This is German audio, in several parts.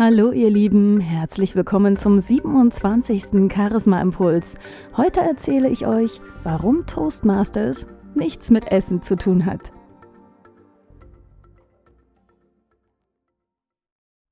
Hallo ihr Lieben, herzlich willkommen zum 27. Charisma Impuls. Heute erzähle ich euch, warum Toastmasters nichts mit Essen zu tun hat.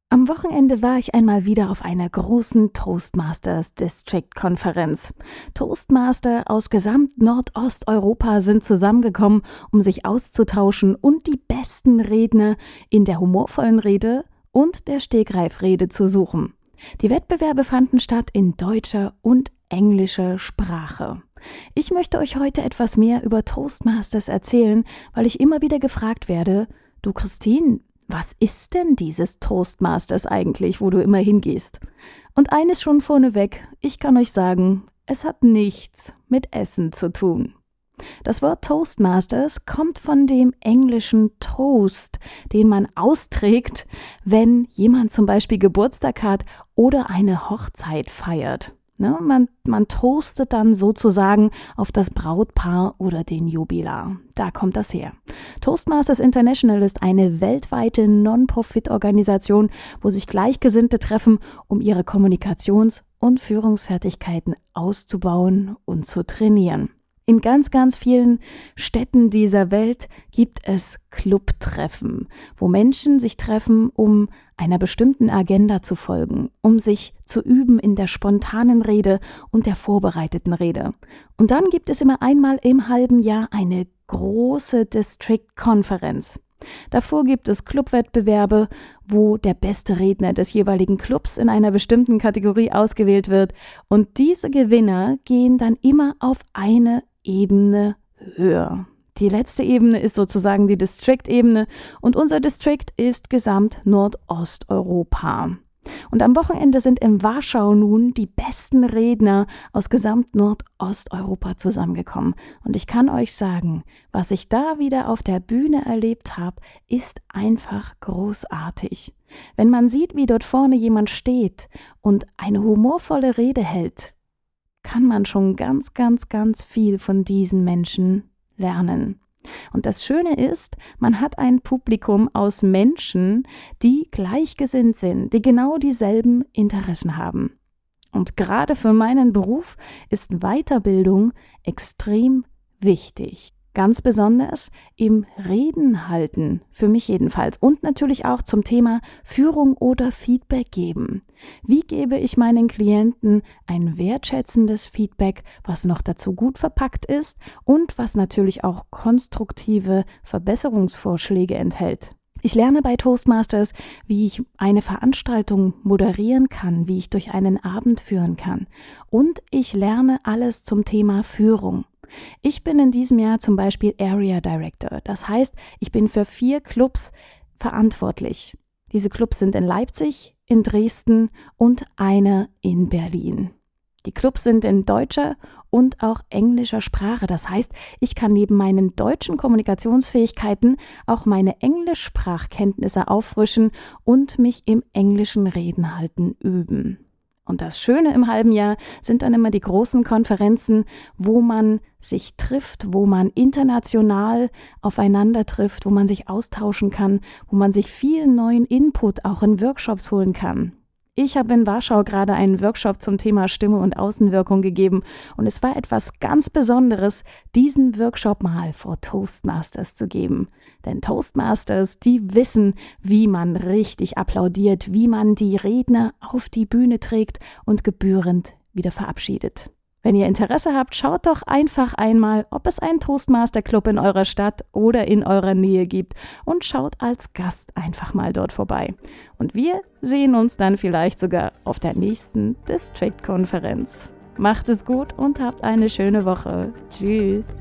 Am Wochenende war ich einmal wieder auf einer großen Toastmasters District Konferenz. Toastmaster aus gesamt Nordosteuropa sind zusammengekommen, um sich auszutauschen und die besten Redner in der humorvollen Rede und der Stegreifrede zu suchen. Die Wettbewerbe fanden statt in deutscher und englischer Sprache. Ich möchte euch heute etwas mehr über Toastmasters erzählen, weil ich immer wieder gefragt werde, du Christine, was ist denn dieses Toastmasters eigentlich, wo du immer hingehst? Und eines schon vorneweg, ich kann euch sagen, es hat nichts mit Essen zu tun. Das Wort Toastmasters kommt von dem englischen Toast, den man austrägt, wenn jemand zum Beispiel Geburtstag hat oder eine Hochzeit feiert. Ne, man, man toastet dann sozusagen auf das Brautpaar oder den Jubilar. Da kommt das her. Toastmasters International ist eine weltweite Non-Profit-Organisation, wo sich Gleichgesinnte treffen, um ihre Kommunikations- und Führungsfertigkeiten auszubauen und zu trainieren. In ganz, ganz vielen Städten dieser Welt gibt es Clubtreffen, wo Menschen sich treffen, um einer bestimmten Agenda zu folgen, um sich zu üben in der spontanen Rede und der vorbereiteten Rede. Und dann gibt es immer einmal im halben Jahr eine große District-Konferenz. Davor gibt es Clubwettbewerbe, wo der beste Redner des jeweiligen Clubs in einer bestimmten Kategorie ausgewählt wird und diese Gewinner gehen dann immer auf eine Ebene höher. Die letzte Ebene ist sozusagen die District-Ebene und unser District ist gesamt Nordosteuropa. Und am Wochenende sind in Warschau nun die besten Redner aus gesamt Nordosteuropa zusammengekommen. Und ich kann euch sagen, was ich da wieder auf der Bühne erlebt habe, ist einfach großartig. Wenn man sieht, wie dort vorne jemand steht und eine humorvolle Rede hält, kann man schon ganz, ganz, ganz viel von diesen Menschen lernen. Und das Schöne ist, man hat ein Publikum aus Menschen, die gleichgesinnt sind, die genau dieselben Interessen haben. Und gerade für meinen Beruf ist Weiterbildung extrem wichtig. Ganz besonders im Reden halten, für mich jedenfalls. Und natürlich auch zum Thema Führung oder Feedback geben. Wie gebe ich meinen Klienten ein wertschätzendes Feedback, was noch dazu gut verpackt ist und was natürlich auch konstruktive Verbesserungsvorschläge enthält? Ich lerne bei Toastmasters, wie ich eine Veranstaltung moderieren kann, wie ich durch einen Abend führen kann. Und ich lerne alles zum Thema Führung. Ich bin in diesem Jahr zum Beispiel Area Director. Das heißt, ich bin für vier Clubs verantwortlich. Diese Clubs sind in Leipzig, in Dresden und einer in Berlin. Die Clubs sind in deutscher und auch englischer Sprache. Das heißt, ich kann neben meinen deutschen Kommunikationsfähigkeiten auch meine Englischsprachkenntnisse auffrischen und mich im englischen Reden halten üben. Und das Schöne im halben Jahr sind dann immer die großen Konferenzen, wo man sich trifft, wo man international aufeinander trifft, wo man sich austauschen kann, wo man sich viel neuen Input auch in Workshops holen kann. Ich habe in Warschau gerade einen Workshop zum Thema Stimme und Außenwirkung gegeben und es war etwas ganz Besonderes, diesen Workshop mal vor Toastmasters zu geben. Denn Toastmasters, die wissen, wie man richtig applaudiert, wie man die Redner auf die Bühne trägt und gebührend wieder verabschiedet. Wenn ihr Interesse habt, schaut doch einfach einmal, ob es einen Toastmaster Club in eurer Stadt oder in eurer Nähe gibt und schaut als Gast einfach mal dort vorbei. Und wir sehen uns dann vielleicht sogar auf der nächsten District-Konferenz. Macht es gut und habt eine schöne Woche. Tschüss.